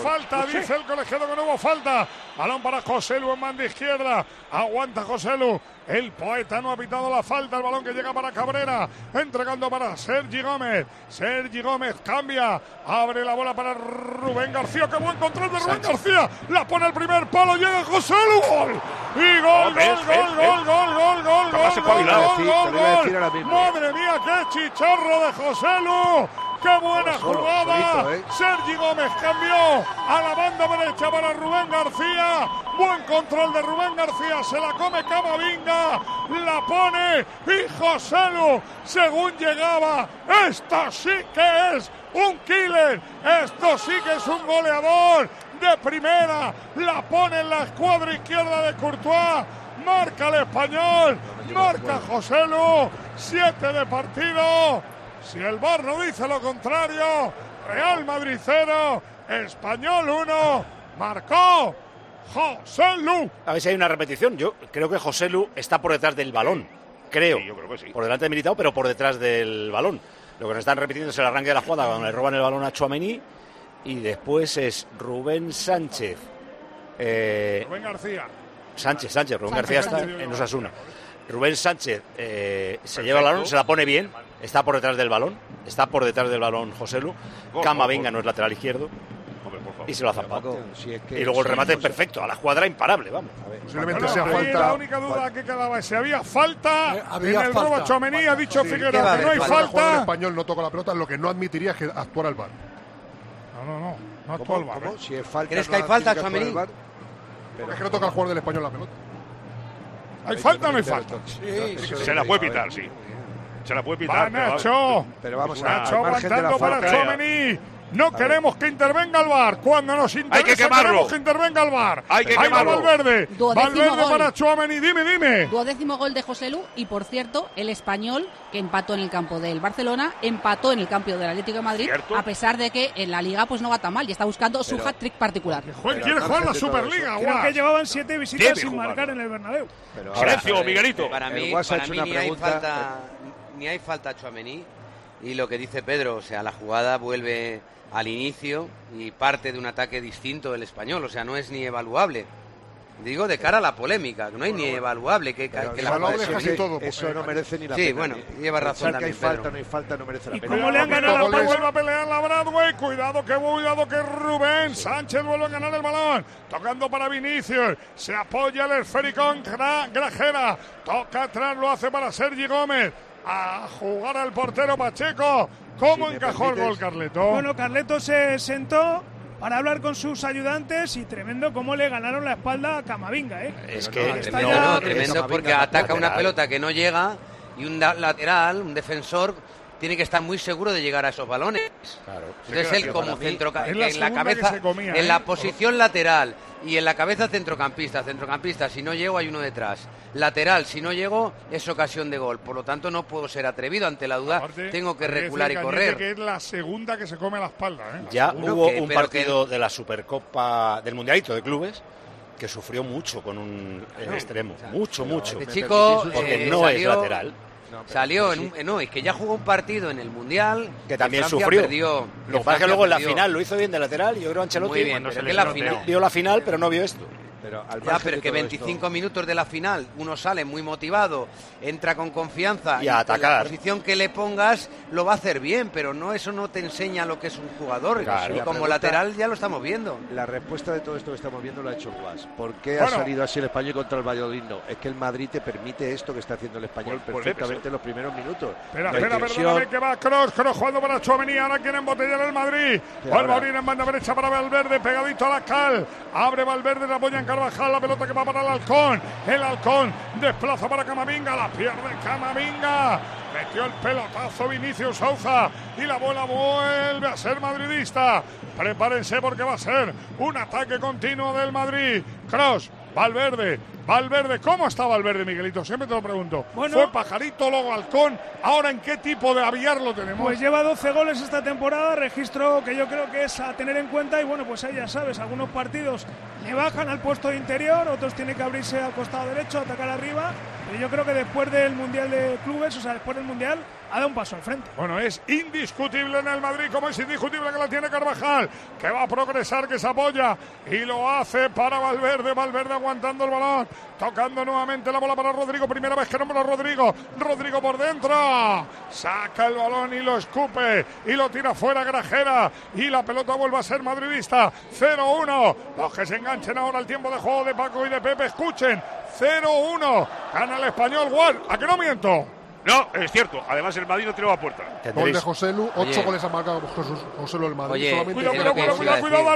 falta, dice el colegiado que no hubo falta. Balón para José Lu en manda izquierda. Aguanta José Lu. El poeta no ha pitado la falta. El balón que llega para Cabrera. Entregando para Sergi Gómez. Sergi Gómez cambia. Abre la bola para Rubén García. Qué buen control de Rubén García. La pone el primer palo. Llega José Lu. Gol. Y gol, gol, gol, gol, gol, gol, gol, gol, gol, gol, gol. Madre mía, qué chicharro de José Lu. ¡Qué buena jugada! ¿eh? Sergi Gómez cambió a la banda derecha para Rubén García. Buen control de Rubén García. Se la come Camavinga. La pone y José Lu, según llegaba. Esto sí que es un killer. Esto sí que es un goleador de primera. La pone en la escuadra izquierda de Courtois. Marca el español. Marca José Lu. Siete de partido. Si el VAR no dice lo contrario, Real Madrid 0, Español 1, marcó José Lu. A ver si hay una repetición. Yo creo que José Lu está por detrás del balón. Creo. Sí, yo creo que sí. Por delante de Militao, pero por detrás del balón. Lo que nos están repitiendo es el arranque de la jugada cuando le roban el balón a Chuamení. Y después es Rubén Sánchez. Eh, Rubén García. Sánchez, Sánchez, Rubén Sánchez, García está Sánchez. en Osasuna. Rubén Sánchez eh, se lleva el balón, se la pone bien, está por detrás del balón, está por detrás del balón José Lu. Gol, Camavinga gol, no es lateral izquierdo Hombre, por favor. y se lo ha zapado. Si es que- Y luego el remate es perfecto, a la cuadra imparable, vamos. Posiblemente sea ahí falta. la única duda que quedaba es si había falta Eh, había en el falta. robo Tchouaméni. Ha dicho Sí. Figueroa ¿Qué va a que no hay haber? El jugador falta. español no toca la pelota, lo que no admitiría es que actuara el VAR. No, no, no. No actuó ¿Cómo? el. ¿Cómo? ¿eh? Si es falta, ¿Crees no que hay falta. Porque es que no toca el jugador del español la pelota. ¿Hay falta o no hay falta? Se la puede pitar, sí. Se la puede pitar. Va. Nacho. Pero vamos a Nacho aguantando para. Tchouaméni. No queremos que intervenga el VAR. Cuando nos interesa que quemarlo. queremos que intervenga el VAR. Hay que Ahí va quemarlo. Valverde. Duodécimo Valverde gol. para Tchouaméni. Dime, dime. Duodécimo gol de José Lu y, por cierto, el español que empató en el campo del Barcelona, empató en el campo del Atlético de Madrid, Cierto. a pesar de que en la Liga pues no va tan mal y está buscando su Pero- hat-trick particular. Juan quiere jugar la Superliga. Creo que llevaban siete visitas Debe sin jugar. marcar en el Bernabéu. Pero Silencio, Miguelito. Para El mí, para hecho mí una ni, hay pregunta, falta, ni hay falta a Tchouaméni y lo que dice Pedro, o sea, la jugada vuelve al inicio y parte de un ataque distinto del español, o sea, no es ni evaluable. Digo de cara a la polémica, no hay ni evaluable que, que el la jugada es todo. Eso no merece ni la Sí, pena. bueno, Ni- lleva razón pensar que hay también, falta, no hay falta, no merece la ¿Y pena. cómo le han ganado la vuelve a pelear la Bradway. Cuidado que cuidado que Rubén Sánchez vuelve a ganar el balón. Tocando para Vinicius. Se apoya el esférico en Gra- Grajera. Toca atrás, lo hace para Sergi Gómez. A jugar al portero Pacheco. ¿Cómo Si encajó el gol, Carleto? Bueno, Carleto se sentó para hablar con sus ayudantes y tremendo cómo le ganaron la espalda a Camavinga, ¿eh? Es que no, está No, ya- no, tremendo porque ataca una pelota que no llega y un lateral, un defensor, tiene que estar muy seguro de llegar a esos balones. Entonces él como la en la cabeza, comía, en ¿eh? la posición lateral y en la cabeza centrocampista, centrocampista, si no llego hay uno detrás. Lateral, si no llego es ocasión de gol. Por lo tanto no puedo ser atrevido ante la duda, Aparte, tengo que recular y correr. que es la segunda que se come a la espalda. ¿eh? Ya hubo que- un partido de la Supercopa del Mundialito de Clubes que sufrió mucho con un eh, extremo. Mucho, mucho. Este chico Porque eh, no es salió- Salió en un, eh, no, es que ya jugó un partido en el Mundial Que también Francia sufrió. perdió, Lo que pasa es que luego en la final lo hizo bien de lateral y yo creo Ancelotti Muy bien, cuando pero se que la lesionó, final. vio la final pero no vio esto. Pero al Ya, pero es que todo 25 esto- minutos de la final, uno sale muy motivado, entra con confianza Y a en atacar. la posición que le pongas lo va a hacer bien, pero no eso no te enseña lo que es un jugador. Claro. y La como pregunta- lateral ya lo estamos viendo. La respuesta de todo esto que estamos viendo lo ha hecho Guas. ¿Por qué ha salido así el español contra el Valladolid? No, es que el Madrid te permite esto que está haciendo el español Pues- pues perfectamente en los primeros minutos. Espera, La espera, perdóname que va Cross, Cross jugando para Chouameni, ahora quiere embotellar el Madrid. Vuelve a abrir en banda derecha para Valverde, pegadito a la cal. Abre Valverde, la apoya en Carvajal, la pelota que va para el halcón. El halcón desplaza para Camavinga, la pierde Camavinga. Metió el pelotazo Vinicius Souza y la bola vuelve a ser madridista. Prepárense porque va a ser un ataque continuo del Madrid. Cross, Valverde, Valverde, ¿cómo está Valverde, Miguelito? Siempre te lo pregunto. Bueno. Fue pajarito, luego halcón. Ahora, ¿en qué tipo de aviar lo tenemos? Pues lleva 12 goles esta temporada, registro que yo creo que es a tener en cuenta y bueno, pues ahí ya sabes, algunos partidos bajan al puesto de interior, otros tiene que abrirse al costado derecho, atacar arriba, Pero yo creo que después del Mundial de Clubes, o sea, después del Mundial, ha dado un paso al frente. Bueno, es indiscutible en el Madrid, como es indiscutible que la tiene Carvajal, que va a progresar, que se apoya y lo hace para Valverde. Valverde aguantando el balón, tocando nuevamente la bola para Rodrigo. Primera vez que nombra a Rodrigo. Rodrigo por dentro, saca el balón y lo escupe y lo tira fuera Grajera. Y la pelota vuelve a ser madridista. 0-1. Los que se enganchen ahora al tiempo de juego de Paco y de Pepe, escuchen. 0-1. Gana el español. Guard. ¿A que no miento? No, es cierto. Además, el Madrid no tiró a puerta. Gol de Tendréis, José Lu, ocho Oye. goles ha marcado José Lu el Madrid. Oye, solamente Cuidado, Cuidado, cuidado, cuidado, os